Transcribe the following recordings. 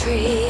tree.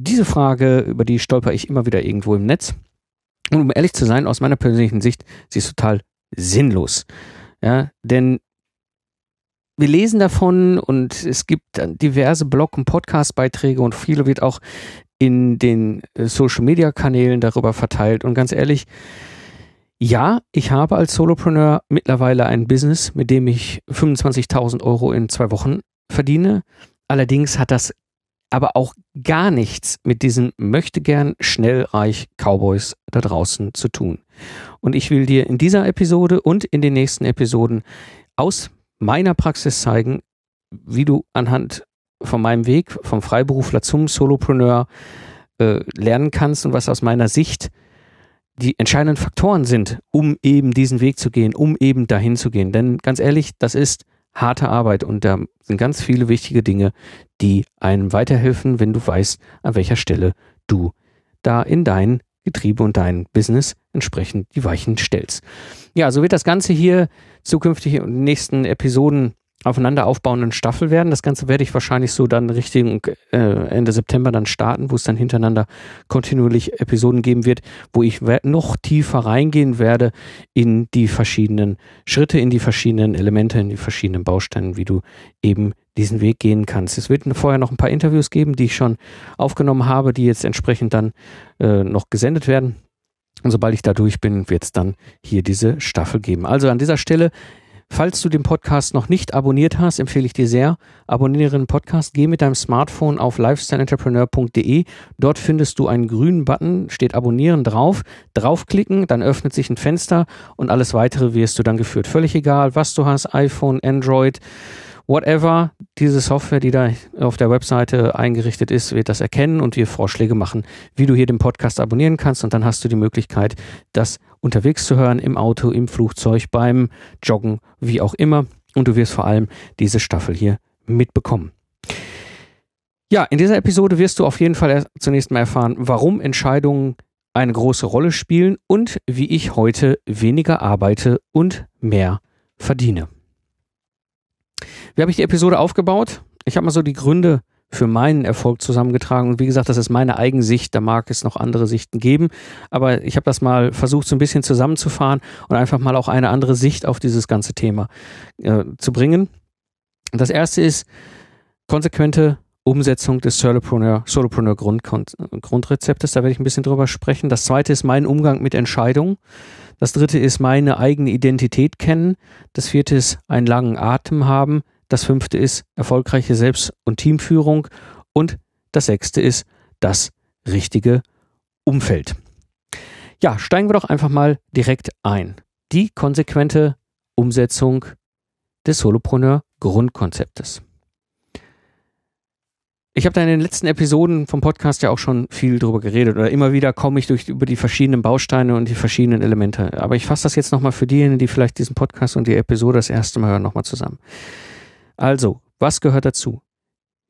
Diese Frage, über die stolper ich immer wieder irgendwo im Netz. Und um ehrlich zu sein, aus meiner persönlichen Sicht, sie ist total sinnlos. Ja, denn wir lesen davon und es gibt diverse Blog- und Podcast-Beiträge und viele wird auch in den äh, Social-Media-Kanälen darüber verteilt. Und ganz ehrlich, ja, ich habe als Solopreneur mittlerweile ein Business, mit dem ich 25.000 Euro in zwei Wochen verdiene. Allerdings hat das aber auch gar nichts mit diesen möchte gern schnell reich Cowboys da draußen zu tun. Und ich will dir in dieser Episode und in den nächsten Episoden aus meiner Praxis zeigen, wie du anhand von meinem Weg vom Freiberufler zum Solopreneur äh, lernen kannst und was aus meiner Sicht die entscheidenden Faktoren sind, um eben diesen Weg zu gehen, um eben dahin zu gehen. Denn ganz ehrlich, das ist harte Arbeit und da sind ganz viele wichtige Dinge, die einem weiterhelfen, wenn du weißt, an welcher Stelle du da in dein Getriebe und dein Business entsprechend die Weichen stellst. Ja, so wird das Ganze hier zukünftig in den nächsten Episoden aufeinander aufbauenden Staffel werden. Das Ganze werde ich wahrscheinlich so dann Richtung äh, Ende September dann starten, wo es dann hintereinander kontinuierlich Episoden geben wird, wo ich noch tiefer reingehen werde in die verschiedenen Schritte, in die verschiedenen Elemente, in die verschiedenen Bausteine, wie du eben diesen Weg gehen kannst. Es wird vorher noch ein paar Interviews geben, die ich schon aufgenommen habe, die jetzt entsprechend dann äh, noch gesendet werden. Und sobald ich da durch bin, wird es dann hier diese Staffel geben. Also an dieser Stelle Falls du den Podcast noch nicht abonniert hast, empfehle ich dir sehr, abonniere den Podcast, geh mit deinem Smartphone auf lifestyleentrepreneur.de. Dort findest du einen grünen Button, steht Abonnieren drauf. Draufklicken, dann öffnet sich ein Fenster und alles weitere wirst du dann geführt. Völlig egal, was du hast, iPhone, Android, whatever. Diese Software, die da auf der Webseite eingerichtet ist, wird das erkennen und dir Vorschläge machen, wie du hier den Podcast abonnieren kannst. Und dann hast du die Möglichkeit, das unterwegs zu hören, im Auto, im Flugzeug, beim Joggen, wie auch immer. Und du wirst vor allem diese Staffel hier mitbekommen. Ja, in dieser Episode wirst du auf jeden Fall zunächst mal erfahren, warum Entscheidungen eine große Rolle spielen und wie ich heute weniger arbeite und mehr verdiene. Wie habe ich die Episode aufgebaut? Ich habe mal so die Gründe für meinen Erfolg zusammengetragen. Und wie gesagt, das ist meine Eigensicht. Da mag es noch andere Sichten geben. Aber ich habe das mal versucht, so ein bisschen zusammenzufahren und einfach mal auch eine andere Sicht auf dieses ganze Thema äh, zu bringen. Das erste ist konsequente Umsetzung des Solopreneur, Solopreneur Grundrezeptes. Da werde ich ein bisschen drüber sprechen. Das zweite ist mein Umgang mit Entscheidungen. Das dritte ist meine eigene Identität kennen. Das vierte ist einen langen Atem haben. Das fünfte ist erfolgreiche Selbst- und Teamführung. Und das sechste ist das richtige Umfeld. Ja, steigen wir doch einfach mal direkt ein. Die konsequente Umsetzung des Solopreneur Grundkonzeptes. Ich habe da in den letzten Episoden vom Podcast ja auch schon viel drüber geredet oder immer wieder komme ich durch über die verschiedenen Bausteine und die verschiedenen Elemente. Aber ich fasse das jetzt nochmal für diejenigen, die vielleicht diesen Podcast und die Episode das erste Mal hören, nochmal zusammen. Also, was gehört dazu?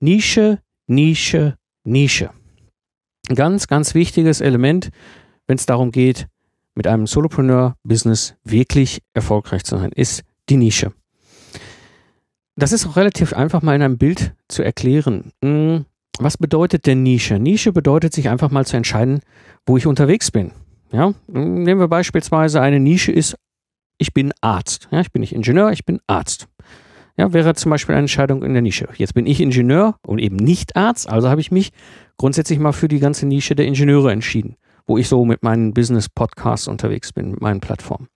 Nische, Nische, Nische. Ein ganz, ganz wichtiges Element, wenn es darum geht, mit einem Solopreneur-Business wirklich erfolgreich zu sein, ist die Nische. Das ist auch relativ einfach mal in einem Bild zu erklären. Hm, Was bedeutet denn Nische? Nische bedeutet sich einfach mal zu entscheiden, wo ich unterwegs bin. Ja, nehmen wir beispielsweise eine Nische ist, ich bin Arzt. Ja, ich bin nicht Ingenieur, ich bin Arzt. Ja, wäre zum Beispiel eine Entscheidung in der Nische. Jetzt bin ich Ingenieur und eben nicht Arzt, also habe ich mich grundsätzlich mal für die ganze Nische der Ingenieure entschieden, wo ich so mit meinen Business-Podcasts unterwegs bin, mit meinen Plattformen.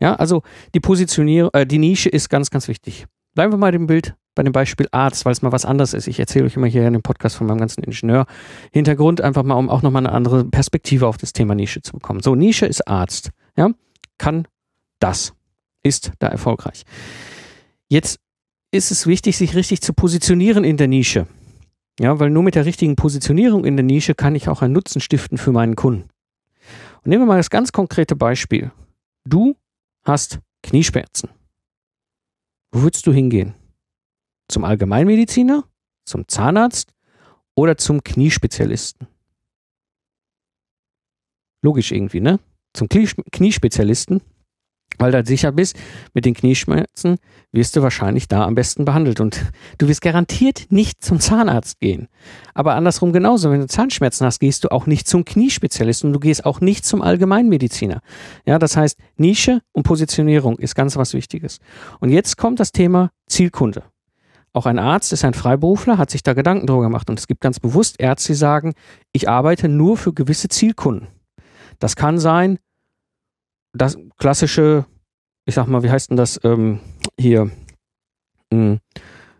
Ja, also die Positionierung, äh, die Nische ist ganz, ganz wichtig. Bleiben wir mal dem Bild bei dem Beispiel Arzt, weil es mal was anderes ist. Ich erzähle euch immer hier in dem Podcast von meinem ganzen Ingenieur-Hintergrund, einfach mal, um auch nochmal eine andere Perspektive auf das Thema Nische zu bekommen. So, Nische ist Arzt. Ja, kann das. Ist da erfolgreich. Jetzt ist es wichtig, sich richtig zu positionieren in der Nische. Ja, weil nur mit der richtigen Positionierung in der Nische kann ich auch einen Nutzen stiften für meinen Kunden. Und nehmen wir mal das ganz konkrete Beispiel. Du hast Knieschmerzen. Wo würdest du hingehen? Zum Allgemeinmediziner, zum Zahnarzt oder zum Kniespezialisten? Logisch irgendwie, ne? Zum Kniespezialisten weil du halt sicher bist, mit den Knieschmerzen wirst du wahrscheinlich da am besten behandelt. Und du wirst garantiert nicht zum Zahnarzt gehen. Aber andersrum genauso, wenn du Zahnschmerzen hast, gehst du auch nicht zum Kniespezialisten und du gehst auch nicht zum Allgemeinmediziner. Ja, das heißt, Nische und Positionierung ist ganz was Wichtiges. Und jetzt kommt das Thema Zielkunde. Auch ein Arzt ist ein Freiberufler, hat sich da Gedanken drüber gemacht. Und es gibt ganz bewusst Ärzte, die sagen, ich arbeite nur für gewisse Zielkunden. Das kann sein, das klassische, ich sag mal, wie heißt denn das ähm, hier? Hm,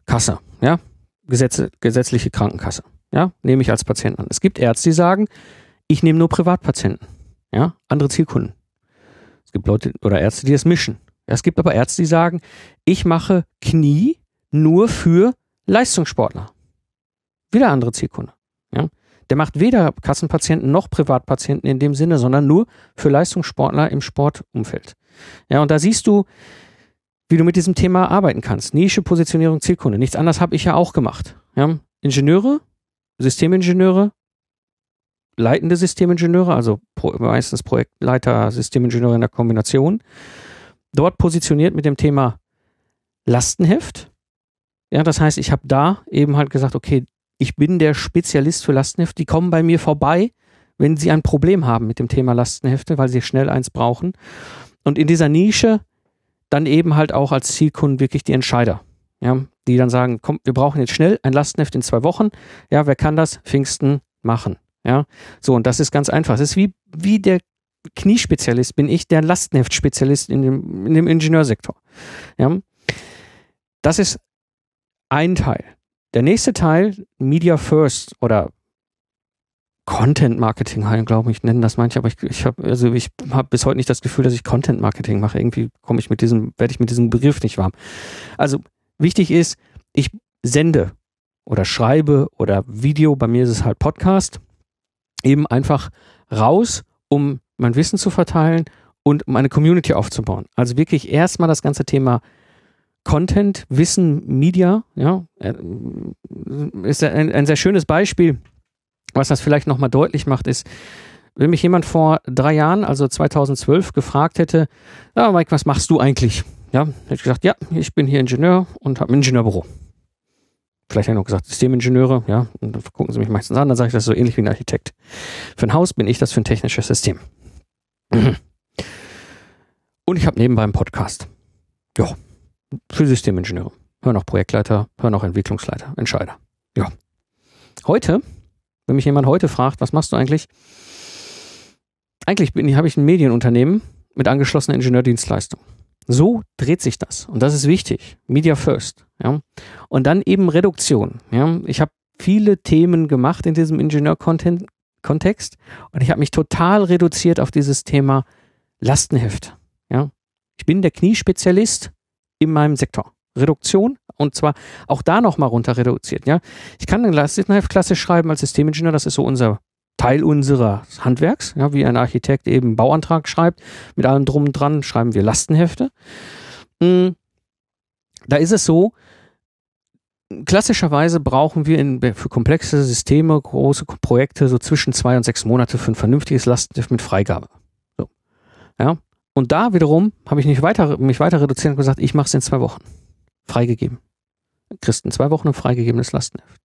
Kasse, ja? Gesetze, gesetzliche Krankenkasse. Ja, nehme ich als Patient an. Es gibt Ärzte, die sagen, ich nehme nur Privatpatienten, ja, andere Zielkunden. Es gibt Leute oder Ärzte, die das mischen. Es gibt aber Ärzte, die sagen, ich mache Knie nur für Leistungssportler. Wieder andere Zielkunde. Ja. Der macht weder Kassenpatienten noch Privatpatienten in dem Sinne, sondern nur für Leistungssportler im Sportumfeld. Ja, und da siehst du, wie du mit diesem Thema arbeiten kannst. Nische, Positionierung, Zielkunde. Nichts anderes habe ich ja auch gemacht. Ja, Ingenieure, Systemingenieure, leitende Systemingenieure, also meistens Projektleiter, Systemingenieure in der Kombination. Dort positioniert mit dem Thema Lastenheft. Ja, das heißt, ich habe da eben halt gesagt, okay, ich bin der Spezialist für Lastenhefte. Die kommen bei mir vorbei, wenn sie ein Problem haben mit dem Thema Lastenhefte, weil sie schnell eins brauchen. Und in dieser Nische dann eben halt auch als Zielkunden wirklich die Entscheider. Ja, die dann sagen, komm, wir brauchen jetzt schnell ein Lastenheft in zwei Wochen. Ja, wer kann das? Pfingsten machen. Ja, so, und das ist ganz einfach. Es ist wie, wie der Kniespezialist, bin ich der Lastenheftspezialist in dem, in dem Ingenieursektor. Ja, das ist ein Teil. Der nächste Teil, Media First oder Content Marketing, glaube ich, nennen das manche, aber ich, ich habe also ich bis heute nicht das Gefühl, dass ich Content Marketing mache. Irgendwie komme ich mit diesem, werde ich mit diesem Begriff nicht warm. Also wichtig ist, ich sende oder schreibe oder Video, bei mir ist es halt Podcast, eben einfach raus, um mein Wissen zu verteilen und um eine Community aufzubauen. Also wirklich erstmal das ganze Thema Content, Wissen, Media, ja, äh, ist ein, ein sehr schönes Beispiel, was das vielleicht nochmal deutlich macht, ist, wenn mich jemand vor drei Jahren, also 2012, gefragt hätte, ja, Mike, was machst du eigentlich? Ja, hätte ich gesagt, ja, ich bin hier Ingenieur und habe ein Ingenieurbüro. Vielleicht hätte ich noch gesagt, Systemingenieure, ja, und dann gucken sie mich meistens an, dann sage ich, das ist so ähnlich wie ein Architekt. Für ein Haus bin ich das für ein technisches System. Und ich habe nebenbei einen Podcast. Ja, für Systemingenieure. Hör noch Projektleiter, hör noch Entwicklungsleiter, Entscheider. Ja. Heute, wenn mich jemand heute fragt, was machst du eigentlich? Eigentlich habe ich ein Medienunternehmen mit angeschlossener Ingenieurdienstleistung. So dreht sich das. Und das ist wichtig. Media first. Ja. Und dann eben Reduktion. Ja. Ich habe viele Themen gemacht in diesem Ingenieur-Kontext und ich habe mich total reduziert auf dieses Thema Lastenheft. Ja. Ich bin der Kniespezialist in meinem Sektor. Reduktion und zwar auch da nochmal runter reduziert. Ja? Ich kann ein Lastenheft klassisch schreiben als Systemingenieur, das ist so unser Teil unseres Handwerks, ja, wie ein Architekt eben einen Bauantrag schreibt, mit allem drum und dran schreiben wir Lastenhefte. Hm, da ist es so, klassischerweise brauchen wir in, für komplexe Systeme, große Projekte so zwischen zwei und sechs Monate für ein vernünftiges Lastenheft mit Freigabe. So. Ja, und da wiederum habe ich nicht weiter, mich weiter reduziert und gesagt, ich mache es in zwei Wochen. Freigegeben. Christen zwei Wochen ein freigegebenes Lastenheft.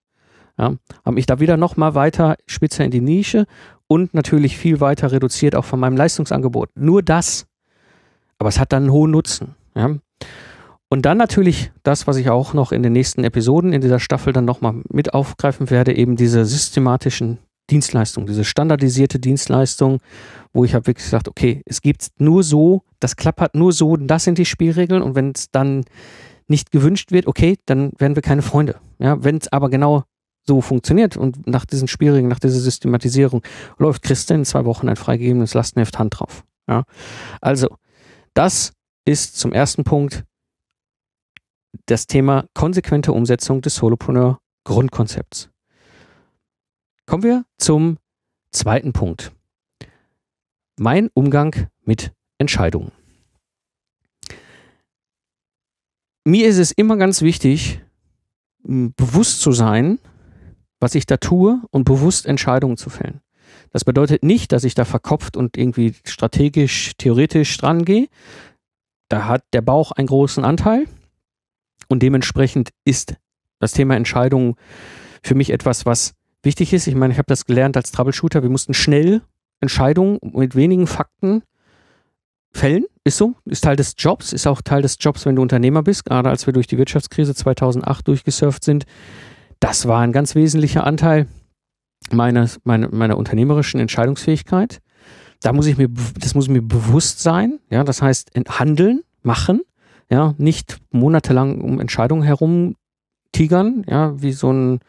Ja, habe mich da wieder nochmal weiter spitzer in die Nische und natürlich viel weiter reduziert auch von meinem Leistungsangebot. Nur das. Aber es hat dann einen hohen Nutzen. Ja. Und dann natürlich das, was ich auch noch in den nächsten Episoden in dieser Staffel dann nochmal mit aufgreifen werde, eben diese systematischen Dienstleistungen, diese standardisierte Dienstleistung, wo ich habe wirklich gesagt, okay, es gibt nur so, das klappert nur so, das sind die Spielregeln und wenn es dann nicht gewünscht wird, okay, dann werden wir keine Freunde. Ja, wenn es aber genau so funktioniert und nach diesen Spielregeln, nach dieser Systematisierung läuft Christa in zwei Wochen ein freigegebenes Lastenheft Hand drauf. Ja, also das ist zum ersten Punkt das Thema konsequente Umsetzung des Solopreneur Grundkonzepts. Kommen wir zum zweiten Punkt. Mein Umgang mit Entscheidungen. Mir ist es immer ganz wichtig, bewusst zu sein, was ich da tue und bewusst Entscheidungen zu fällen. Das bedeutet nicht, dass ich da verkopft und irgendwie strategisch, theoretisch dran gehe. Da hat der Bauch einen großen Anteil. Und dementsprechend ist das Thema Entscheidungen für mich etwas, was wichtig ist. Ich meine, ich habe das gelernt als Troubleshooter. Wir mussten schnell Entscheidungen mit wenigen Fakten fällen. Ist so, ist Teil des Jobs, ist auch Teil des Jobs, wenn du Unternehmer bist. Gerade als wir durch die Wirtschaftskrise 2008 durchgesurft sind. Das war ein ganz wesentlicher Anteil meines, meiner, meiner unternehmerischen Entscheidungsfähigkeit. Da muss ich mir, das muss mir bewusst sein. Ja, das heißt, handeln, machen ja, nicht monatelang um Entscheidungen herum tigern, ja, wie so ein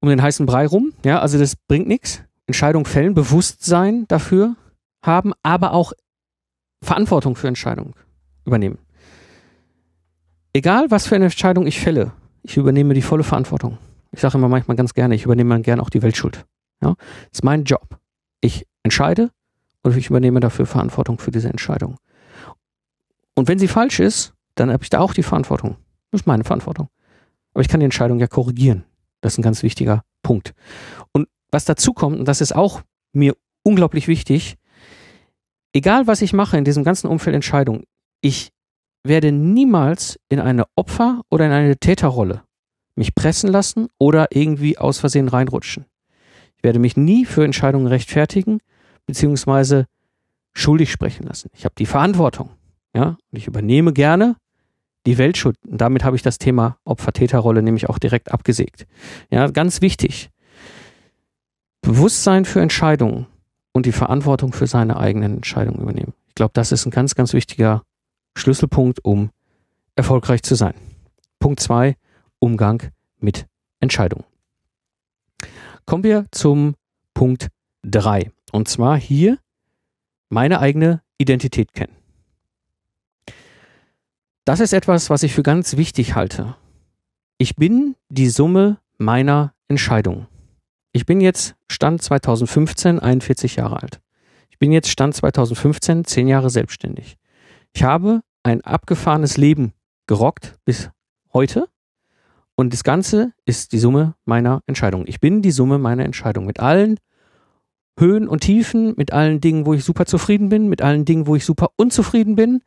um den heißen Brei rum, ja, also das bringt nichts. Entscheidungen fällen, Bewusstsein dafür haben, aber auch Verantwortung für Entscheidungen übernehmen. Egal, was für eine Entscheidung ich fälle, ich übernehme die volle Verantwortung. Ich sage immer manchmal ganz gerne, ich übernehme gerne auch die Weltschuld. Ja, das ist mein Job. Ich entscheide und ich übernehme dafür Verantwortung für diese Entscheidung. Und wenn sie falsch ist, dann habe ich da auch die Verantwortung. Das ist meine Verantwortung. Aber ich kann die Entscheidung ja korrigieren. Das ist ein ganz wichtiger Punkt. Und was dazu kommt, und das ist auch mir unglaublich wichtig, egal was ich mache in diesem ganzen Umfeld Entscheidung, ich werde niemals in eine Opfer- oder in eine Täterrolle mich pressen lassen oder irgendwie aus Versehen reinrutschen. Ich werde mich nie für Entscheidungen rechtfertigen beziehungsweise schuldig sprechen lassen. Ich habe die Verantwortung. Ja, und ich übernehme gerne die Weltschuld. Und damit habe ich das Thema Opfer-Täter-Rolle nämlich auch direkt abgesägt. Ja, ganz wichtig. Bewusstsein für Entscheidungen und die Verantwortung für seine eigenen Entscheidungen übernehmen. Ich glaube, das ist ein ganz, ganz wichtiger Schlüsselpunkt, um erfolgreich zu sein. Punkt zwei: Umgang mit Entscheidungen. Kommen wir zum Punkt drei Und zwar hier meine eigene Identität kennen. Das ist etwas, was ich für ganz wichtig halte. Ich bin die Summe meiner Entscheidungen. Ich bin jetzt Stand 2015 41 Jahre alt. Ich bin jetzt Stand 2015 10 Jahre selbstständig. Ich habe ein abgefahrenes Leben gerockt bis heute und das Ganze ist die Summe meiner Entscheidungen. Ich bin die Summe meiner Entscheidungen mit allen Höhen und Tiefen, mit allen Dingen, wo ich super zufrieden bin, mit allen Dingen, wo ich super unzufrieden bin,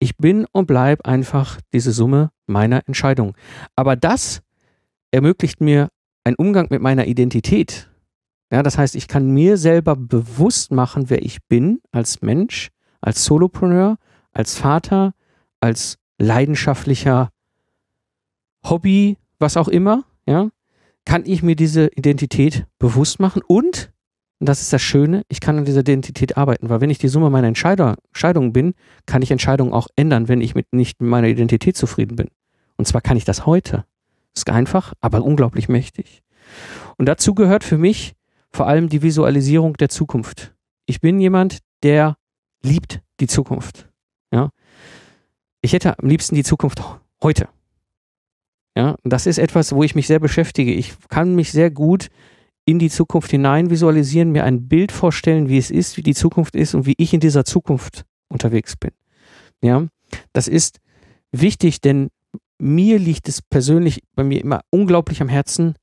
ich bin und bleib einfach diese Summe meiner Entscheidungen. Aber das ermöglicht mir einen Umgang mit meiner Identität. Ja, das heißt, ich kann mir selber bewusst machen, wer ich bin als Mensch, als Solopreneur, als Vater, als leidenschaftlicher Hobby, was auch immer, ja, kann ich mir diese Identität bewusst machen und und das ist das Schöne, ich kann an dieser Identität arbeiten, weil wenn ich die Summe meiner Entscheidungen bin, kann ich Entscheidungen auch ändern, wenn ich mit nicht mit meiner Identität zufrieden bin. Und zwar kann ich das heute. Ist einfach, aber unglaublich mächtig. Und dazu gehört für mich vor allem die Visualisierung der Zukunft. Ich bin jemand, der liebt die Zukunft. Ja. Ich hätte am liebsten die Zukunft heute. Ja, das ist etwas, wo ich mich sehr beschäftige. Ich kann mich sehr gut in die Zukunft hinein visualisieren, mir ein Bild vorstellen, wie es ist, wie die Zukunft ist und wie ich in dieser Zukunft unterwegs bin. Ja, das ist wichtig, denn mir liegt es persönlich bei mir immer unglaublich am Herzen,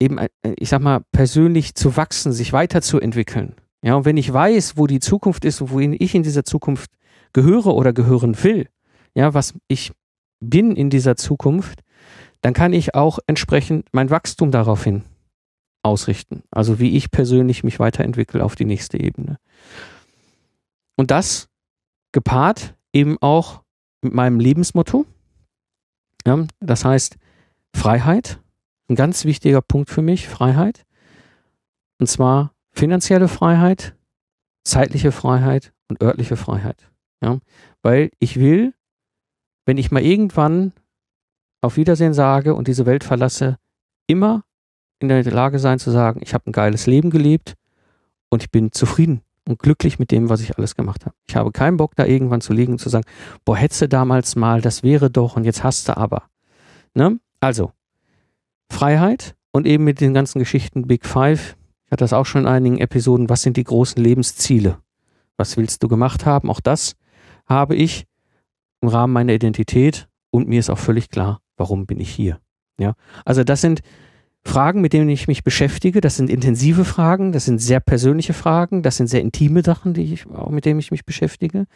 eben, äh, ich sag mal, persönlich zu wachsen, sich weiterzuentwickeln. Ja, und wenn ich weiß, wo die Zukunft ist und wohin ich in dieser Zukunft gehöre oder gehören will, ja, was ich bin in dieser Zukunft, dann kann ich auch entsprechend mein Wachstum daraufhin ausrichten. Also wie ich persönlich mich weiterentwickle auf die nächste Ebene. Und das gepaart eben auch mit meinem Lebensmotto. Ja, das heißt Freiheit, ein ganz wichtiger Punkt für mich, Freiheit. Und zwar finanzielle Freiheit, zeitliche Freiheit und örtliche Freiheit. Ja, weil ich will, wenn ich mal irgendwann auf Wiedersehen sage und diese Welt verlasse, immer in der Lage sein zu sagen, ich habe ein geiles Leben gelebt und ich bin zufrieden und glücklich mit dem, was ich alles gemacht habe. Ich habe keinen Bock, da irgendwann zu liegen und zu sagen, boah, hättest du damals mal, das wäre doch und jetzt hast du aber. Ne? Also, Freiheit und eben mit den ganzen Geschichten Big Five. Ich hatte das auch schon in einigen Episoden. Was sind die großen Lebensziele? Was willst du gemacht haben? Auch das habe ich im Rahmen meiner Identität und mir ist auch völlig klar, warum bin ich hier. Ja, also das sind Fragen, mit denen ich mich beschäftige. Das sind intensive Fragen, das sind sehr persönliche Fragen, das sind sehr intime Sachen, die ich auch mit denen ich mich beschäftige.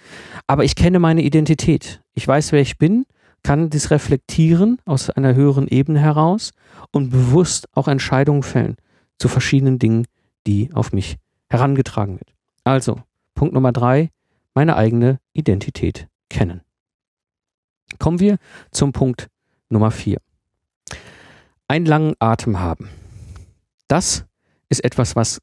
Aber ich kenne meine Identität. Ich weiß, wer ich bin, kann dies reflektieren aus einer höheren Ebene heraus und bewusst auch Entscheidungen fällen zu verschiedenen Dingen, die auf mich herangetragen wird. Also, Punkt Nummer drei, meine eigene Identität kennen. Kommen wir zum Punkt Nummer vier. Einen langen Atem haben. Das ist etwas, was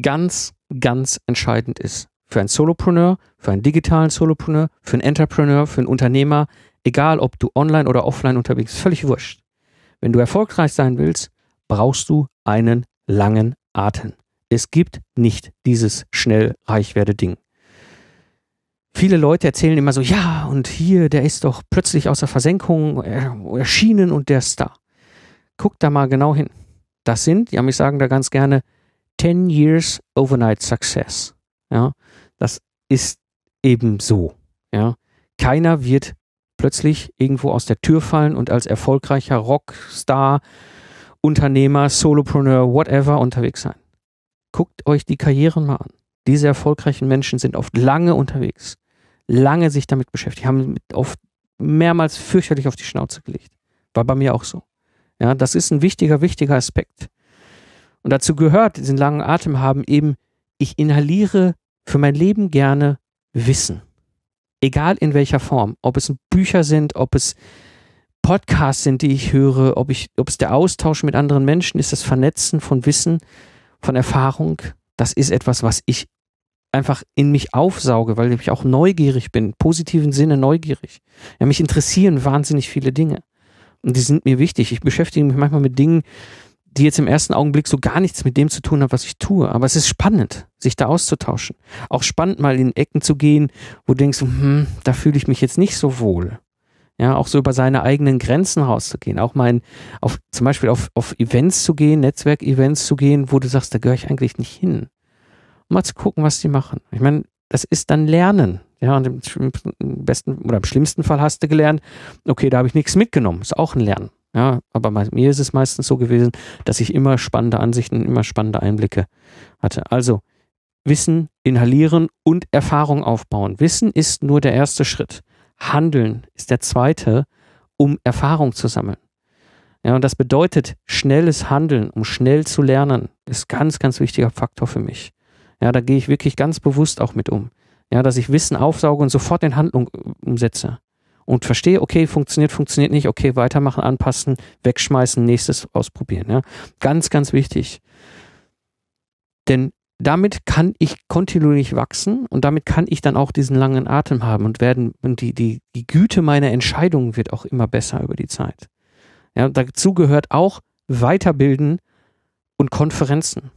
ganz, ganz entscheidend ist. Für einen Solopreneur, für einen digitalen Solopreneur, für einen Entrepreneur, für einen Unternehmer, egal ob du online oder offline unterwegs bist, völlig wurscht. Wenn du erfolgreich sein willst, brauchst du einen langen Atem. Es gibt nicht dieses schnell reich werde Ding. Viele Leute erzählen immer so, ja, und hier, der ist doch plötzlich aus der Versenkung erschienen und der Star. Guck da mal genau hin. Das sind, ja, ich sagen da ganz gerne, 10 Years Overnight Success. Ja, das ist eben so. Ja, keiner wird plötzlich irgendwo aus der Tür fallen und als erfolgreicher Rockstar, Unternehmer, Solopreneur, whatever unterwegs sein. Guckt euch die Karrieren mal an. Diese erfolgreichen Menschen sind oft lange unterwegs lange sich damit beschäftigt, haben oft mehrmals fürchterlich auf die Schnauze gelegt. War bei mir auch so. Ja, das ist ein wichtiger, wichtiger Aspekt. Und dazu gehört, diesen langen Atem haben eben, ich inhaliere für mein Leben gerne Wissen. Egal in welcher Form. Ob es Bücher sind, ob es Podcasts sind, die ich höre, ob ich, ob es der Austausch mit anderen Menschen ist, das Vernetzen von Wissen, von Erfahrung. Das ist etwas, was ich einfach in mich aufsauge, weil ich auch neugierig bin, positiven Sinne neugierig. Ja, mich interessieren wahnsinnig viele Dinge. Und die sind mir wichtig. Ich beschäftige mich manchmal mit Dingen, die jetzt im ersten Augenblick so gar nichts mit dem zu tun haben, was ich tue. Aber es ist spannend, sich da auszutauschen. Auch spannend, mal in Ecken zu gehen, wo du denkst, hm, da fühle ich mich jetzt nicht so wohl. Ja, auch so über seine eigenen Grenzen rauszugehen. Auch mal in, auf, zum Beispiel auf, auf Events zu gehen, Netzwerkevents zu gehen, wo du sagst, da gehöre ich eigentlich nicht hin um mal zu gucken, was die machen. Ich meine, das ist dann Lernen. Ja, und im besten oder im schlimmsten Fall hast du gelernt, okay, da habe ich nichts mitgenommen. Ist auch ein Lernen. Ja, aber bei mir ist es meistens so gewesen, dass ich immer spannende Ansichten, immer spannende Einblicke hatte. Also, Wissen inhalieren und Erfahrung aufbauen. Wissen ist nur der erste Schritt. Handeln ist der zweite, um Erfahrung zu sammeln. Ja, und das bedeutet schnelles Handeln, um schnell zu lernen, ist ganz, ganz wichtiger Faktor für mich. Ja, da gehe ich wirklich ganz bewusst auch mit um. Ja, dass ich Wissen aufsauge und sofort in Handlung äh, umsetze. Und verstehe, okay, funktioniert, funktioniert nicht, okay, weitermachen, anpassen, wegschmeißen, nächstes ausprobieren. Ja. Ganz, ganz wichtig. Denn damit kann ich kontinuierlich wachsen und damit kann ich dann auch diesen langen Atem haben und werden, und die, die, die Güte meiner Entscheidungen wird auch immer besser über die Zeit. Ja, dazu gehört auch Weiterbilden und Konferenzen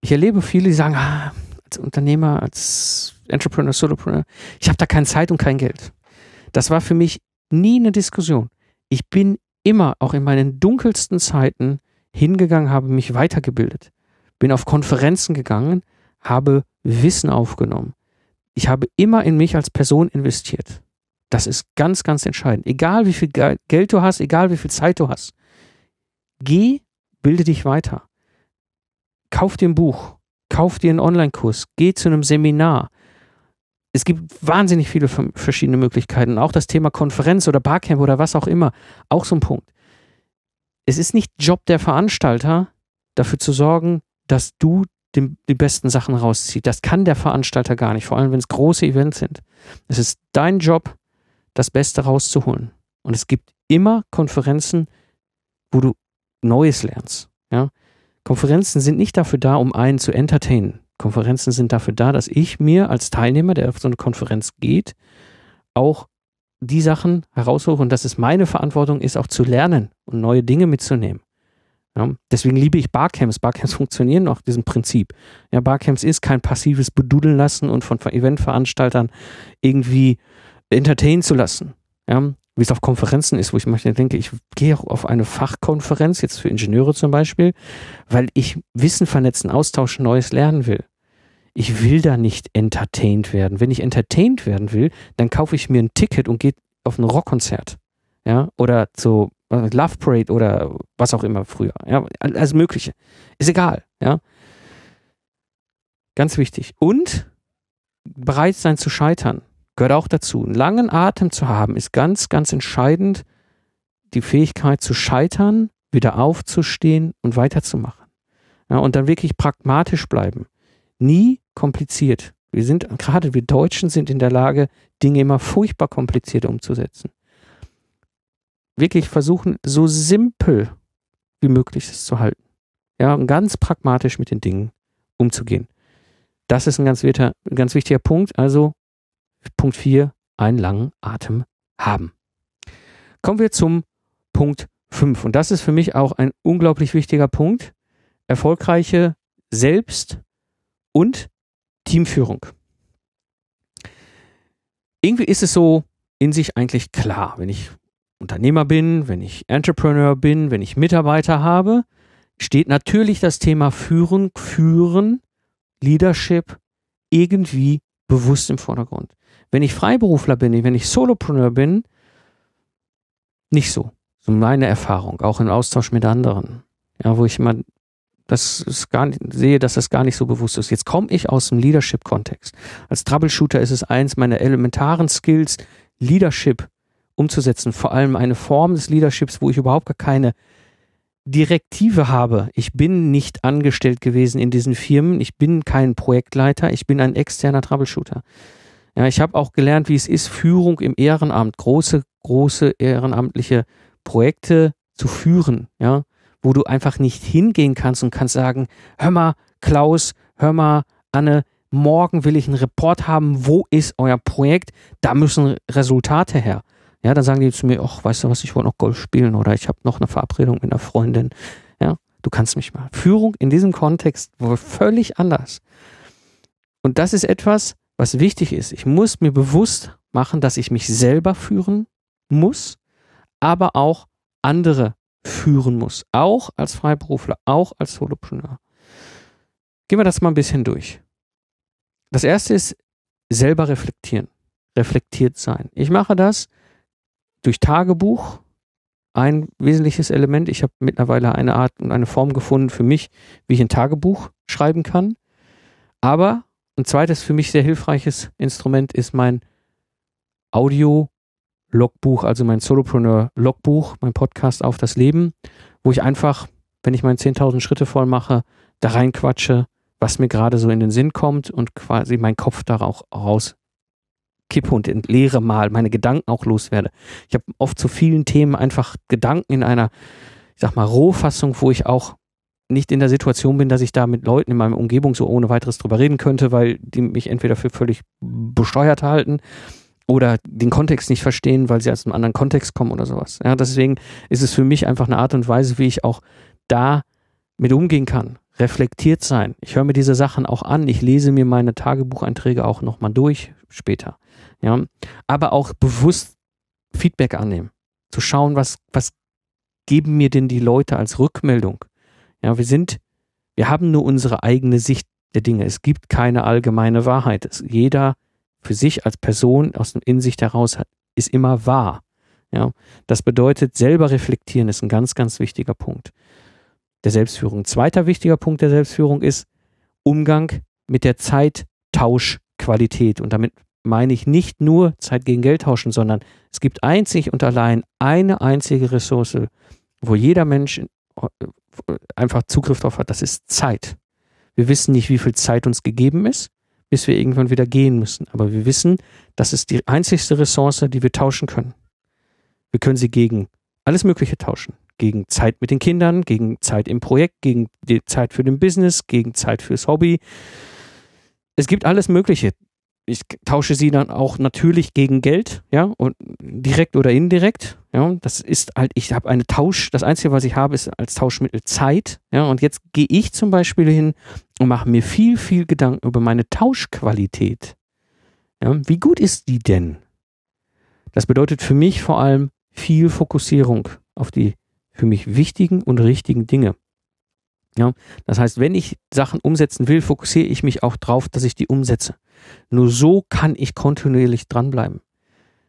ich erlebe viele, die sagen, ah, als Unternehmer, als Entrepreneur, Solopreneur, ich habe da keine Zeit und kein Geld. Das war für mich nie eine Diskussion. Ich bin immer, auch in meinen dunkelsten Zeiten, hingegangen, habe mich weitergebildet, bin auf Konferenzen gegangen, habe Wissen aufgenommen. Ich habe immer in mich als Person investiert. Das ist ganz, ganz entscheidend. Egal wie viel Geld du hast, egal wie viel Zeit du hast. Geh, bilde dich weiter kauf dir ein Buch, kauf dir einen Online-Kurs, geh zu einem Seminar. Es gibt wahnsinnig viele verschiedene Möglichkeiten. Auch das Thema Konferenz oder Barcamp oder was auch immer. Auch so ein Punkt. Es ist nicht Job der Veranstalter, dafür zu sorgen, dass du die, die besten Sachen rausziehst. Das kann der Veranstalter gar nicht, vor allem wenn es große Events sind. Es ist dein Job, das Beste rauszuholen. Und es gibt immer Konferenzen, wo du Neues lernst. Ja? Konferenzen sind nicht dafür da, um einen zu entertainen. Konferenzen sind dafür da, dass ich mir als Teilnehmer, der auf so eine Konferenz geht, auch die Sachen heraussuche und dass es meine Verantwortung ist, auch zu lernen und neue Dinge mitzunehmen. Ja, deswegen liebe ich Barcamps. Barcamps funktionieren nach diesem Prinzip. Ja, Barcamps ist kein passives Bedudeln lassen und von Eventveranstaltern irgendwie entertainen zu lassen. Ja, wie es auf Konferenzen ist, wo ich manchmal denke, ich gehe auch auf eine Fachkonferenz, jetzt für Ingenieure zum Beispiel, weil ich Wissen vernetzen, austauschen, Neues lernen will. Ich will da nicht entertained werden. Wenn ich entertained werden will, dann kaufe ich mir ein Ticket und gehe auf ein Rockkonzert. Ja, oder zu Love Parade oder was auch immer früher. Ja, alles Mögliche. Ist egal. Ja. Ganz wichtig. Und bereit sein zu scheitern gehört auch dazu. Einen langen Atem zu haben ist ganz, ganz entscheidend. Die Fähigkeit zu scheitern, wieder aufzustehen und weiterzumachen. Ja, und dann wirklich pragmatisch bleiben. Nie kompliziert. Wir sind, gerade wir Deutschen sind in der Lage, Dinge immer furchtbar kompliziert umzusetzen wirklich versuchen, so simpel wie möglich es zu halten. Ja, und ganz pragmatisch mit den Dingen umzugehen. Das ist ein ganz, wichtiger, ein ganz wichtiger Punkt. Also Punkt 4, einen langen Atem haben. Kommen wir zum Punkt 5. Und das ist für mich auch ein unglaublich wichtiger Punkt. Erfolgreiche Selbst- und Teamführung. Irgendwie ist es so in sich eigentlich klar, wenn ich Unternehmer bin, wenn ich Entrepreneur bin, wenn ich Mitarbeiter habe, steht natürlich das Thema Führen, Führen, Leadership irgendwie bewusst im Vordergrund. Wenn ich Freiberufler bin, wenn ich Solopreneur bin, nicht so. So meine Erfahrung, auch im Austausch mit anderen. Ja, wo ich immer das ist gar nicht, sehe, dass das gar nicht so bewusst ist. Jetzt komme ich aus dem Leadership-Kontext. Als Troubleshooter ist es eins meiner elementaren Skills, Leadership umzusetzen. Vor allem eine Form des Leaderships, wo ich überhaupt gar keine Direktive habe. Ich bin nicht angestellt gewesen in diesen Firmen. Ich bin kein Projektleiter. Ich bin ein externer Troubleshooter. Ja, ich habe auch gelernt, wie es ist, Führung im Ehrenamt, große, große ehrenamtliche Projekte zu führen. Ja, wo du einfach nicht hingehen kannst und kannst sagen, hör mal, Klaus, hör mal, Anne, morgen will ich einen Report haben, wo ist euer Projekt? Da müssen Resultate her. Ja, dann sagen die zu mir, ach, weißt du was, ich wollte noch Golf spielen oder ich habe noch eine Verabredung mit einer Freundin. Ja, du kannst mich mal. Führung in diesem Kontext war völlig anders. Und das ist etwas, was wichtig ist. Ich muss mir bewusst machen, dass ich mich selber führen muss, aber auch andere führen muss. Auch als Freiberufler, auch als Solopreneur. Gehen wir das mal ein bisschen durch. Das erste ist selber reflektieren. Reflektiert sein. Ich mache das, durch Tagebuch ein wesentliches Element. Ich habe mittlerweile eine Art und eine Form gefunden für mich, wie ich ein Tagebuch schreiben kann. Aber ein zweites für mich sehr hilfreiches Instrument ist mein Audio-Logbuch, also mein Solopreneur-Logbuch, mein Podcast auf das Leben, wo ich einfach, wenn ich meine 10.000 Schritte voll mache, da reinquatsche, was mir gerade so in den Sinn kommt und quasi mein Kopf da auch raus kippe und entleere mal, meine Gedanken auch loswerde. Ich habe oft zu vielen Themen einfach Gedanken in einer, ich sag mal, Rohfassung, wo ich auch nicht in der Situation bin, dass ich da mit Leuten in meiner Umgebung so ohne weiteres drüber reden könnte, weil die mich entweder für völlig besteuert halten oder den Kontext nicht verstehen, weil sie aus einem anderen Kontext kommen oder sowas. Ja, deswegen ist es für mich einfach eine Art und Weise, wie ich auch da mit umgehen kann. Reflektiert sein. Ich höre mir diese Sachen auch an. Ich lese mir meine Tagebucheinträge auch nochmal durch später. Ja, aber auch bewusst Feedback annehmen. Zu schauen, was, was geben mir denn die Leute als Rückmeldung? Ja, wir sind, wir haben nur unsere eigene Sicht der Dinge. Es gibt keine allgemeine Wahrheit. Es, jeder für sich als Person aus dem In sich heraus ist immer wahr. Ja, das bedeutet, selber reflektieren ist ein ganz, ganz wichtiger Punkt der Selbstführung. Zweiter wichtiger Punkt der Selbstführung ist Umgang mit der Zeittauschqualität. Und damit meine ich nicht nur Zeit gegen Geld tauschen, sondern es gibt einzig und allein eine einzige Ressource, wo jeder Mensch einfach Zugriff darauf hat, das ist Zeit. Wir wissen nicht, wie viel Zeit uns gegeben ist. bis wir irgendwann wieder gehen müssen. Aber wir wissen, das ist die einzigste Ressource, die wir tauschen können. Wir können sie gegen alles Mögliche tauschen. Gegen Zeit mit den Kindern, gegen Zeit im Projekt, gegen Zeit für den Business, gegen Zeit fürs Hobby. Es gibt alles Mögliche. Ich tausche sie dann auch natürlich gegen Geld, ja, und direkt oder indirekt. Ja, das ist halt, ich habe eine Tausch, das Einzige, was ich habe, ist als Tauschmittel Zeit. Ja, und jetzt gehe ich zum Beispiel hin und mache mir viel, viel Gedanken über meine Tauschqualität. Ja, wie gut ist die denn? Das bedeutet für mich vor allem viel Fokussierung auf die für mich wichtigen und richtigen Dinge. Ja, das heißt, wenn ich Sachen umsetzen will, fokussiere ich mich auch darauf, dass ich die umsetze. Nur so kann ich kontinuierlich dranbleiben.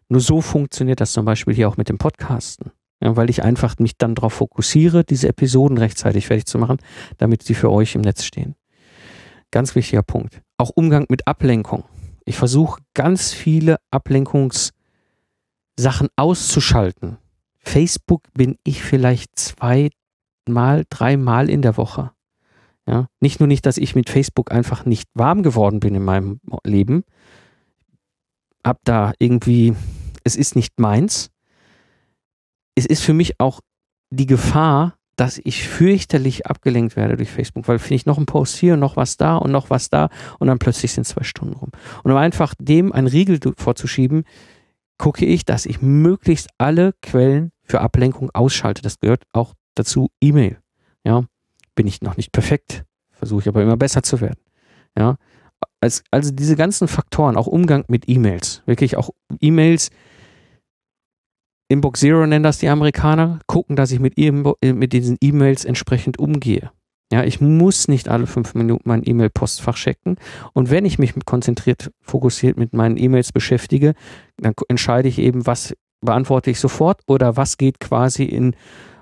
Nur so funktioniert das zum Beispiel hier auch mit dem Podcasten. Ja, weil ich einfach mich dann darauf fokussiere, diese Episoden rechtzeitig fertig zu machen, damit sie für euch im Netz stehen. Ganz wichtiger Punkt. Auch Umgang mit Ablenkung. Ich versuche ganz viele Ablenkungssachen auszuschalten. Facebook bin ich vielleicht zweimal, dreimal in der Woche. Ja, nicht nur nicht, dass ich mit Facebook einfach nicht warm geworden bin in meinem Leben, hab da irgendwie, es ist nicht meins. Es ist für mich auch die Gefahr, dass ich fürchterlich abgelenkt werde durch Facebook, weil finde ich noch ein Post hier und noch was da und noch was da und dann plötzlich sind zwei Stunden rum. Und um einfach dem einen Riegel vorzuschieben, gucke ich, dass ich möglichst alle Quellen für Ablenkung ausschalte. Das gehört auch dazu E-Mail. Ja, bin ich noch nicht perfekt, versuche ich aber immer besser zu werden. Ja, als, also diese ganzen Faktoren, auch Umgang mit E-Mails, wirklich auch E-Mails, Inbox Zero nennen das die Amerikaner, gucken, dass ich mit, Inbo mit diesen E-Mails entsprechend umgehe. Ja, ich muss nicht alle fünf Minuten mein E-Mail-Postfach checken. Und wenn ich mich konzentriert, fokussiert mit meinen E-Mails beschäftige, dann entscheide ich eben, was beantworte ich sofort oder was geht quasi in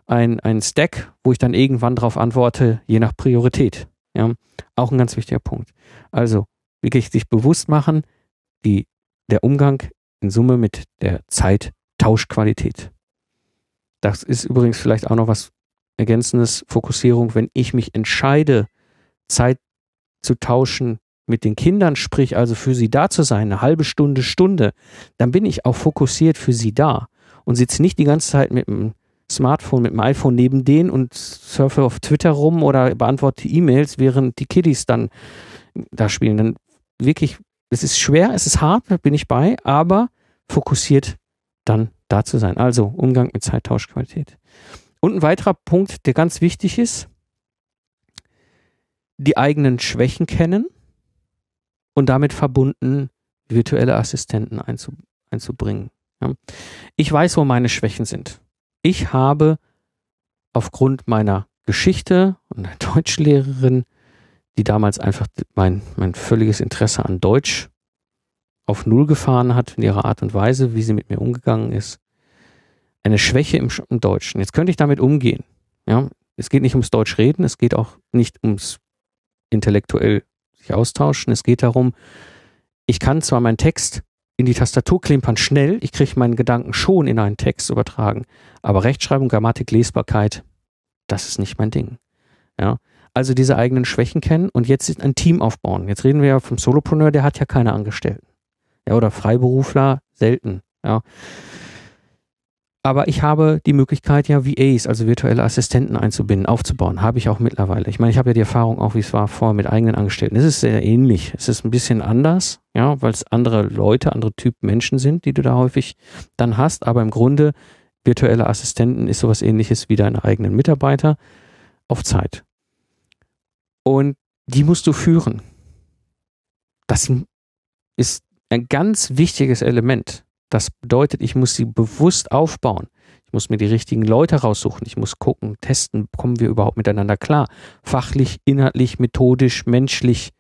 ein, ein Stack, wo ich dann irgendwann darauf antworte, je nach Priorität. Ja, auch ein ganz wichtiger Punkt. Also wirklich sich bewusst machen, die, der Umgang in Summe mit der Zeit Tauschqualität. Das ist übrigens vielleicht auch noch was Ergänzendes, Fokussierung, wenn ich mich entscheide, Zeit zu tauschen mit den Kindern, sprich also für sie da zu sein, eine halbe Stunde, Stunde, dann bin ich auch fokussiert für sie da und sitze nicht die ganze Zeit mit dem Smartphone, mit dem iPhone neben denen und surfe auf Twitter rum oder beantworte E-Mails, während die Kiddies dann da spielen. Dann wirklich, es ist schwer, es ist hart, da bin ich bei, aber fokussiert dann da zu sein. Also Umgang mit Zeittauschqualität. Und ein weiterer Punkt, der ganz wichtig ist, die eigenen Schwächen kennen und damit verbunden virtuelle Assistenten einzubringen. Ich weiß, wo meine Schwächen sind. Ich habe aufgrund meiner Geschichte und der Deutschlehrerin, die damals einfach mein, mein völliges Interesse an Deutsch auf Null gefahren hat in ihrer Art und Weise, wie sie mit mir umgegangen ist. Eine Schwäche im, im Deutschen. Jetzt könnte ich damit umgehen. Ja, es geht nicht ums Deutsch reden, es geht auch nicht ums intellektuell sich austauschen. Es geht darum, ich kann zwar meinen Text in die Tastatur klimpern schnell, ich kriege meinen Gedanken schon in einen Text übertragen, aber Rechtschreibung, Grammatik, Lesbarkeit, das ist nicht mein Ding. Ja, also diese eigenen Schwächen kennen und jetzt ein Team aufbauen. Jetzt reden wir ja vom Solopreneur, der hat ja keine Angestellten ja, oder Freiberufler selten, ja. Aber ich habe die Möglichkeit, ja VAs, also virtuelle Assistenten einzubinden, aufzubauen. Habe ich auch mittlerweile. Ich meine, ich habe ja die Erfahrung auch, wie es war vorher mit eigenen Angestellten. Es ist sehr ähnlich. Es ist ein bisschen anders, ja, weil es andere Leute, andere Typ Menschen sind, die du da häufig dann hast. Aber im Grunde, virtuelle Assistenten ist sowas ähnliches wie deine eigenen Mitarbeiter auf Zeit. Und die musst du führen. Das ist ein ganz wichtiges Element. Das bedeutet, ich muss sie bewusst aufbauen. Ich muss mir die richtigen Leute raussuchen. Ich muss gucken, testen, kommen wir überhaupt miteinander klar. Fachlich, inhaltlich, methodisch, menschlich,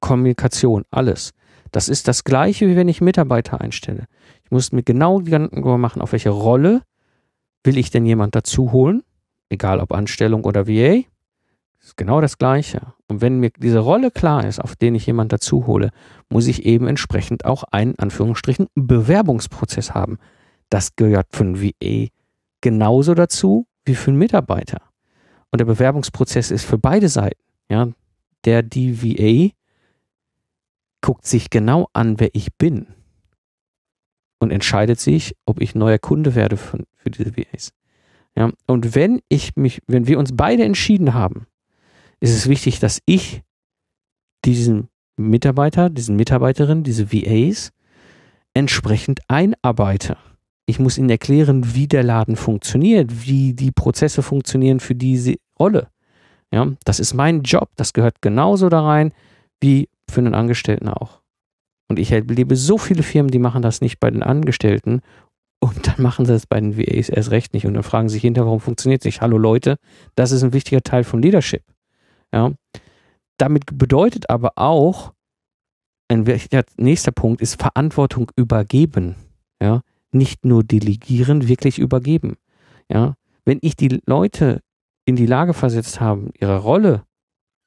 Kommunikation, alles. Das ist das Gleiche, wie wenn ich Mitarbeiter einstelle. Ich muss mir genau Gedanken machen, auf welche Rolle will ich denn jemand dazu holen, egal ob Anstellung oder VA. Ist genau das Gleiche. Und wenn mir diese Rolle klar ist, auf den ich jemand dazu hole, muss ich eben entsprechend auch einen, Anführungsstrichen, Bewerbungsprozess haben. Das gehört für ein VA genauso dazu wie für einen Mitarbeiter. Und der Bewerbungsprozess ist für beide Seiten. Ja, der die VA guckt sich genau an, wer ich bin und entscheidet sich, ob ich neuer Kunde werde für, für diese VAs. Ja, und wenn ich mich, wenn wir uns beide entschieden haben, ist es wichtig, dass ich diesen Mitarbeiter, diesen Mitarbeiterin, diese VAs entsprechend einarbeite. Ich muss ihnen erklären, wie der Laden funktioniert, wie die Prozesse funktionieren für diese Rolle. Ja, das ist mein Job. Das gehört genauso da rein wie für einen Angestellten auch. Und ich erlebe so viele Firmen, die machen das nicht bei den Angestellten und dann machen sie das bei den VAs erst recht nicht und dann fragen sich hinterher, warum funktioniert es nicht? Hallo Leute, das ist ein wichtiger Teil von Leadership. Ja. Damit bedeutet aber auch, ein nächster Punkt ist Verantwortung übergeben. Ja. Nicht nur delegieren, wirklich übergeben. Ja. Wenn ich die Leute in die Lage versetzt habe, ihrer Rolle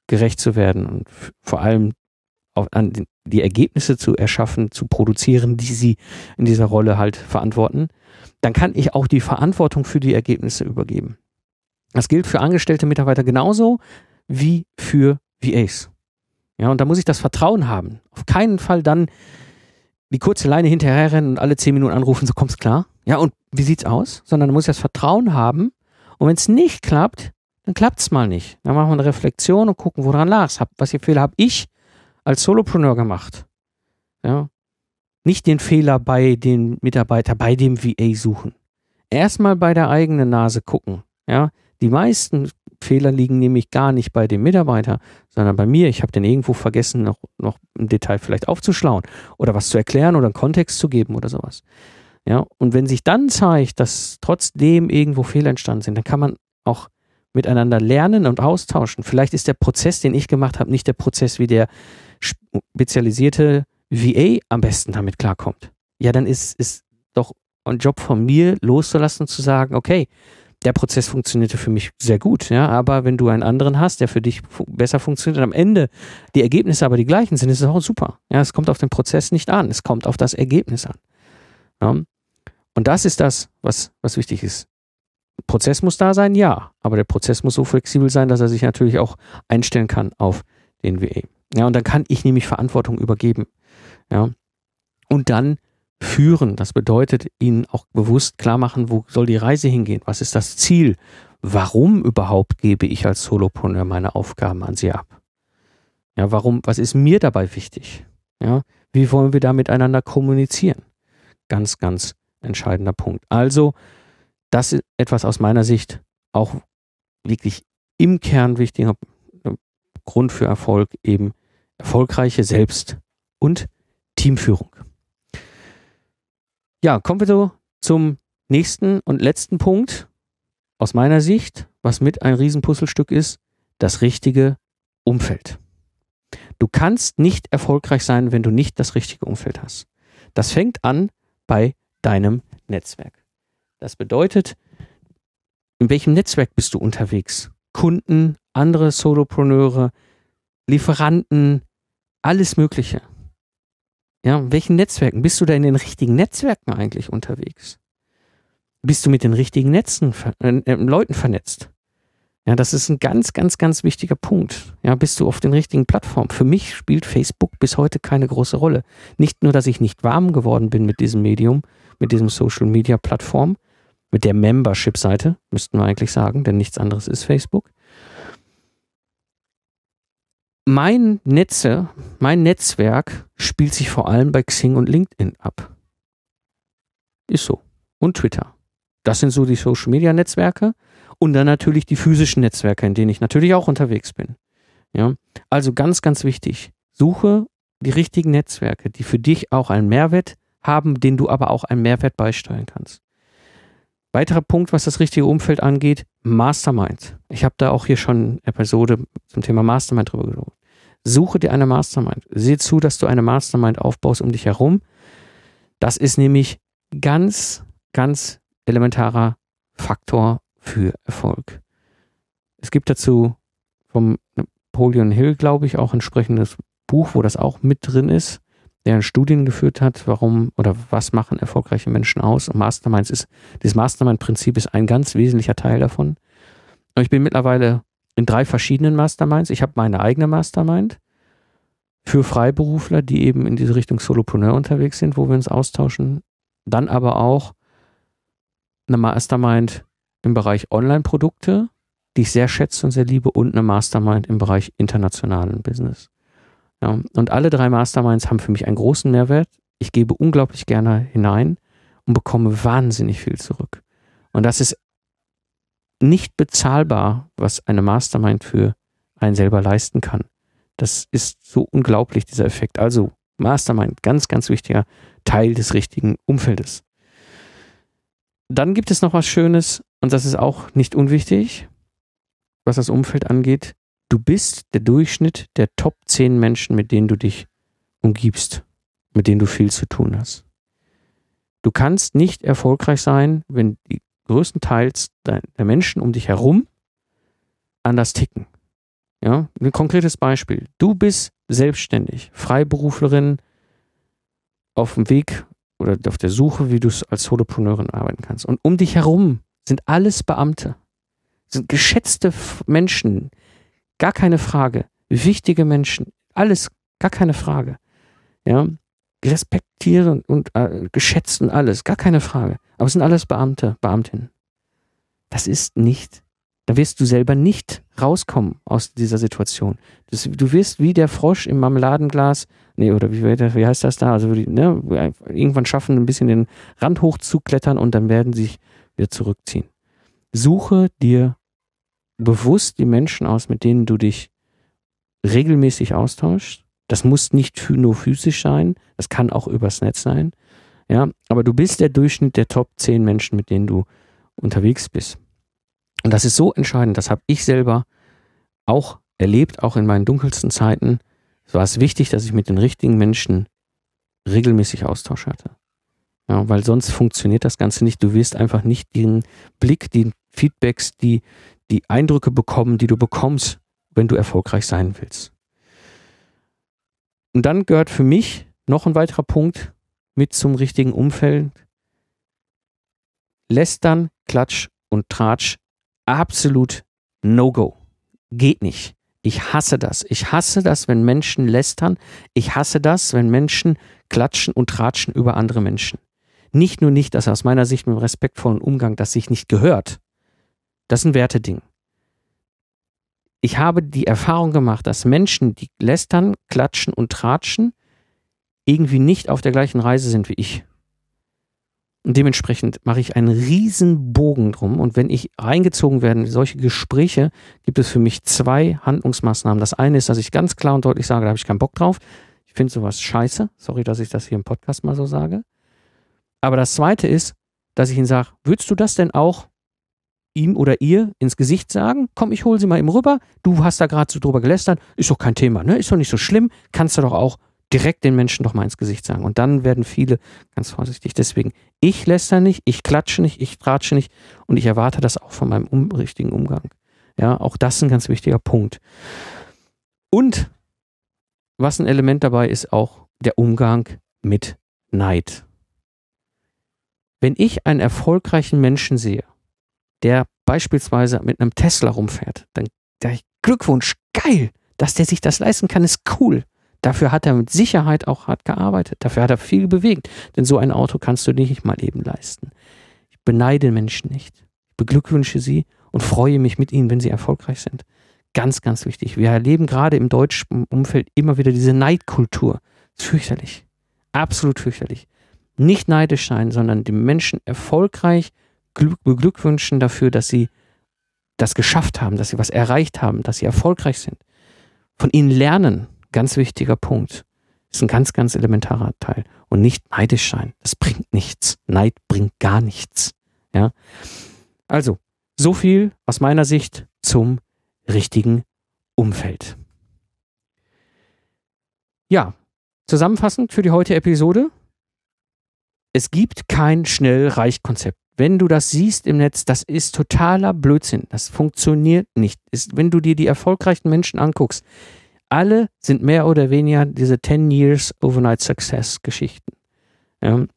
gerecht zu werden und vor allem auf, an die Ergebnisse zu erschaffen, zu produzieren, die sie in dieser Rolle halt verantworten, dann kann ich auch die Verantwortung für die Ergebnisse übergeben. Das gilt für angestellte Mitarbeiter genauso wie für VAs. Ja, und da muss ich das Vertrauen haben. Auf keinen Fall dann die kurze Leine hinterherrennen und alle zehn Minuten anrufen, so kommt's klar. Ja, und wie sieht's aus? Sondern da muss ich das Vertrauen haben. Und wenn es nicht klappt, dann klappt's mal nicht. Dann machen wir eine Reflexion und gucken, woran lag's. Was für Fehler habe ich als Solopreneur gemacht? Ja. Nicht den Fehler bei den Mitarbeiter, bei dem VA suchen. Erstmal bei der eigenen Nase gucken. Ja. Die meisten Fehler liegen nämlich gar nicht bei dem Mitarbeiter, sondern bei mir. Ich habe den irgendwo vergessen, noch, noch im Detail vielleicht aufzuschlauen oder was zu erklären oder einen Kontext zu geben oder sowas. Ja, und wenn sich dann zeigt, dass trotzdem irgendwo Fehler entstanden sind, dann kann man auch miteinander lernen und austauschen. Vielleicht ist der Prozess, den ich gemacht habe, nicht der Prozess, wie der spezialisierte VA am besten damit klarkommt. Ja, dann ist, ist doch ein Job von mir loszulassen und zu sagen, okay, der Prozess funktionierte für mich sehr gut, ja, aber wenn du einen anderen hast, der für dich fu besser funktioniert und am Ende die Ergebnisse aber die gleichen sind, ist es auch super. Ja, es kommt auf den Prozess nicht an, es kommt auf das Ergebnis an. Ja. Und das ist das, was, was wichtig ist. Prozess muss da sein, ja, aber der Prozess muss so flexibel sein, dass er sich natürlich auch einstellen kann auf den WA. Ja, und dann kann ich nämlich Verantwortung übergeben. Ja. Und dann führen. Das bedeutet, ihnen auch bewusst klar machen, wo soll die Reise hingehen? Was ist das Ziel? Warum überhaupt gebe ich als Solopreneur meine Aufgaben an sie ab? Ja, warum, was ist mir dabei wichtig? Ja, wie wollen wir da miteinander kommunizieren? Ganz, ganz entscheidender Punkt. Also, das ist etwas aus meiner Sicht auch wirklich im Kern wichtiger Grund für Erfolg, eben erfolgreiche Selbst- und Teamführung. Ja, kommen wir so zum nächsten und letzten Punkt aus meiner Sicht, was mit ein Riesenpuzzlestück ist, das richtige Umfeld. Du kannst nicht erfolgreich sein, wenn du nicht das richtige Umfeld hast. Das fängt an bei deinem Netzwerk. Das bedeutet, in welchem Netzwerk bist du unterwegs? Kunden, andere Solopreneure, Lieferanten, alles Mögliche. Ja, in welchen Netzwerken? Bist du da in den richtigen Netzwerken eigentlich unterwegs? Bist du mit den richtigen Netzen, äh, äh, Leuten vernetzt? Ja, das ist ein ganz, ganz, ganz wichtiger Punkt. Ja, bist du auf den richtigen Plattformen? Für mich spielt Facebook bis heute keine große Rolle. Nicht nur, dass ich nicht warm geworden bin mit diesem Medium, mit diesem Social Media Plattform, mit der Membership-Seite, müssten wir eigentlich sagen, denn nichts anderes ist Facebook mein Netze, mein Netzwerk spielt sich vor allem bei Xing und LinkedIn ab. Ist so. Und Twitter. Das sind so die Social Media Netzwerke und dann natürlich die physischen Netzwerke, in denen ich natürlich auch unterwegs bin. Ja, also ganz, ganz wichtig. Suche die richtigen Netzwerke, die für dich auch einen Mehrwert haben, den du aber auch einen Mehrwert beisteuern kannst. Weiterer Punkt, was das richtige Umfeld angeht, Mastermind. Ich habe da auch hier schon eine Episode zum Thema Mastermind drüber gesprochen. Suche dir eine Mastermind. Sieh zu, dass du eine Mastermind aufbaust um dich herum. Das ist nämlich ganz, ganz elementarer Faktor für Erfolg. Es gibt dazu vom Napoleon Hill, glaube ich, auch ein entsprechendes Buch, wo das auch mit drin ist, der Studien geführt hat, warum oder was machen erfolgreiche Menschen aus. Und Masterminds ist, das Mastermind-Prinzip ist ein ganz wesentlicher Teil davon. Und ich bin mittlerweile in drei verschiedenen Masterminds. Ich habe meine eigene Mastermind für Freiberufler, die eben in diese Richtung Solopreneur unterwegs sind, wo wir uns austauschen. Dann aber auch eine Mastermind im Bereich Online-Produkte, die ich sehr schätze und sehr liebe, und eine Mastermind im Bereich internationalen Business. Ja, und alle drei Masterminds haben für mich einen großen Mehrwert. Ich gebe unglaublich gerne hinein und bekomme wahnsinnig viel zurück. Und das ist nicht bezahlbar, was eine Mastermind für einen selber leisten kann. Das ist so unglaublich, dieser Effekt. Also Mastermind, ganz, ganz wichtiger Teil des richtigen Umfeldes. Dann gibt es noch was Schönes und das ist auch nicht unwichtig, was das Umfeld angeht. Du bist der Durchschnitt der Top 10 Menschen, mit denen du dich umgibst, mit denen du viel zu tun hast. Du kannst nicht erfolgreich sein, wenn die größtenteils der Menschen um dich herum anders ticken. Ja, ein konkretes Beispiel. Du bist selbstständig, Freiberuflerin auf dem Weg oder auf der Suche, wie du als Solopreneurin arbeiten kannst. Und um dich herum sind alles Beamte, sind geschätzte Menschen, gar keine Frage, wichtige Menschen, alles, gar keine Frage. Ja, respektieren und äh, geschätzt und alles, gar keine Frage. Aber es sind alles Beamte, Beamtinnen. Das ist nicht, da wirst du selber nicht rauskommen aus dieser Situation. Das, du wirst wie der Frosch im Marmeladenglas, nee, oder wie, wie heißt das da? Also ne, irgendwann schaffen, ein bisschen den Rand hochzuklettern und dann werden sie sich wieder zurückziehen. Suche dir bewusst die Menschen aus, mit denen du dich regelmäßig austauschst das muss nicht nur physisch sein, das kann auch übers Netz sein. Ja, aber du bist der Durchschnitt der Top 10 Menschen, mit denen du unterwegs bist. Und das ist so entscheidend, das habe ich selber auch erlebt, auch in meinen dunkelsten Zeiten. Es war es wichtig, dass ich mit den richtigen Menschen regelmäßig Austausch hatte. Ja, weil sonst funktioniert das Ganze nicht. Du wirst einfach nicht den Blick, die Feedbacks, die, die Eindrücke bekommen, die du bekommst, wenn du erfolgreich sein willst. Und dann gehört für mich noch ein weiterer Punkt mit zum richtigen Umfeld. Lästern, Klatsch und Tratsch, absolut No-Go. Geht nicht. Ich hasse das. Ich hasse das, wenn Menschen lästern. Ich hasse das, wenn Menschen klatschen und tratschen über andere Menschen. Nicht nur nicht, dass aus meiner Sicht mit respektvollen Umgang das sich nicht gehört. Das ist ein Werteding ich habe die Erfahrung gemacht, dass Menschen, die lästern, klatschen und tratschen, irgendwie nicht auf der gleichen Reise sind wie ich. Und dementsprechend mache ich einen riesen Bogen drum. Und wenn ich reingezogen werde in solche Gespräche, gibt es für mich zwei Handlungsmaßnahmen. Das eine ist, dass ich ganz klar und deutlich sage, da habe ich keinen Bock drauf. Ich finde sowas scheiße. Sorry, dass ich das hier im Podcast mal so sage. Aber das zweite ist, dass ich ihnen sage, würdest du das denn auch ihm oder ihr ins Gesicht sagen, komm, ich hole sie mal eben rüber, du hast da gerade so drüber gelästert, ist doch kein Thema, ne? Ist doch nicht so schlimm, kannst du doch auch direkt den Menschen doch mal ins Gesicht sagen. Und dann werden viele ganz vorsichtig. Deswegen, ich läster nicht, ich klatsche nicht, ich tratsche nicht und ich erwarte das auch von meinem um, richtigen Umgang. Ja, auch das ist ein ganz wichtiger Punkt. Und was ein Element dabei ist, auch der Umgang mit Neid. Wenn ich einen erfolgreichen Menschen sehe, der beispielsweise mit einem Tesla rumfährt, dann der Glückwunsch, geil, dass der sich das leisten kann, ist cool. Dafür hat er mit Sicherheit auch hart gearbeitet. Dafür hat er viel bewegt. Denn so ein Auto kannst du nicht mal eben leisten. Ich beneide Menschen nicht. Ich beglückwünsche sie und freue mich mit ihnen, wenn sie erfolgreich sind. Ganz, ganz wichtig. Wir erleben gerade im deutschen Umfeld immer wieder diese Neidkultur. Fürchterlich. Absolut fürchterlich. Nicht neidisch sein, sondern den Menschen erfolgreich beglückwünschen dafür, dass sie das geschafft haben, dass sie was erreicht haben, dass sie erfolgreich sind. Von ihnen lernen, ganz wichtiger Punkt, ist ein ganz, ganz elementarer Teil. Und nicht neidisch sein. Das bringt nichts. Neid bringt gar nichts. Ja. Also, so viel aus meiner Sicht zum richtigen Umfeld. Ja, zusammenfassend für die heutige Episode. Es gibt kein Schnell-Reich-Konzept. Wenn du das siehst im Netz, das ist totaler Blödsinn. Das funktioniert nicht. Ist, wenn du dir die erfolgreichen Menschen anguckst, alle sind mehr oder weniger diese 10 Years Overnight Success Geschichten. Ähm,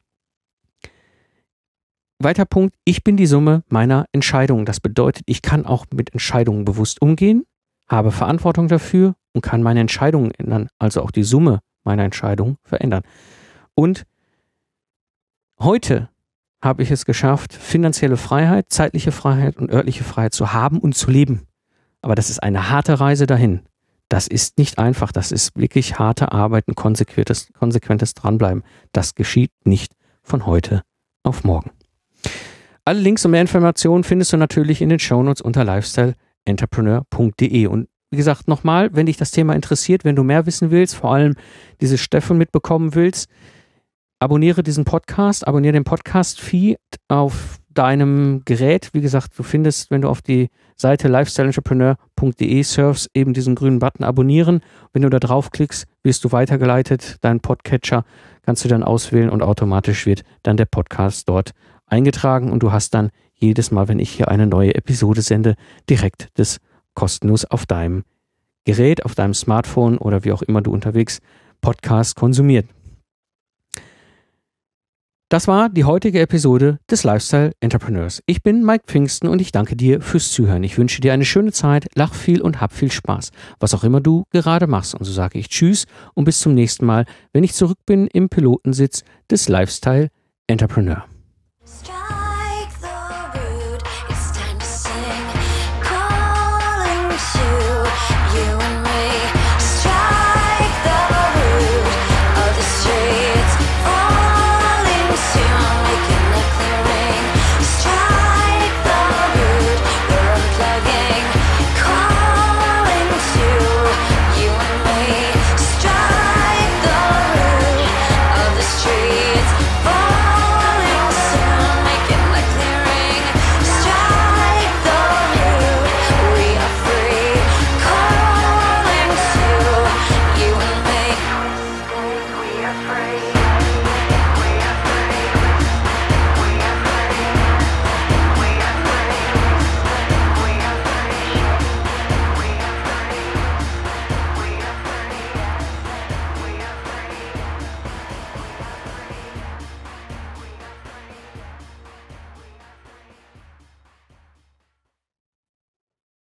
weiter Punkt, ich bin die Summe meiner Entscheidungen. Das bedeutet, ich kann auch mit Entscheidungen bewusst umgehen, habe Verantwortung dafür und kann meine Entscheidungen ändern, also auch die Summe meiner Entscheidungen verändern. Und heute habe ich es geschafft, finanzielle Freiheit, zeitliche Freiheit und örtliche Freiheit zu haben und zu leben. Aber das ist eine harte Reise dahin. Das ist nicht einfach. Das ist wirklich harte Arbeit, ein konsequentes, konsequentes Dranbleiben. Das geschieht nicht von heute auf morgen. Alle Links und mehr Informationen findest du natürlich in den Shownotes unter lifestyleentrepreneur.de. Und wie gesagt, nochmal, wenn dich das Thema interessiert, wenn du mehr wissen willst, vor allem diese Steffen mitbekommen willst, abonniere diesen Podcast, abonniere den Podcast-Feed auf deinem Gerät. Wie gesagt, du findest, wenn du auf die Seite lifestyleentrepreneur.de surfst, eben diesen grünen Button abonnieren. Wenn du da draufklickst, wirst du weitergeleitet. Dein Podcatcher kannst du dann auswählen und automatisch wird dann der Podcast dort eingetragen und du hast dann jedes Mal, wenn ich hier eine neue Episode sende, direkt das kostenlos auf deinem Gerät, auf deinem Smartphone oder wie auch immer du unterwegs Podcast konsumiert. Das war die heutige Episode des Lifestyle Entrepreneurs. Ich bin Mike Pfingsten und ich danke dir fürs Zuhören. Ich wünsche dir eine schöne Zeit, lach viel und hab viel Spaß, was auch immer du gerade machst. Und so sage ich Tschüss und bis zum nächsten Mal, wenn ich zurück bin im Pilotensitz des Lifestyle Entrepreneur.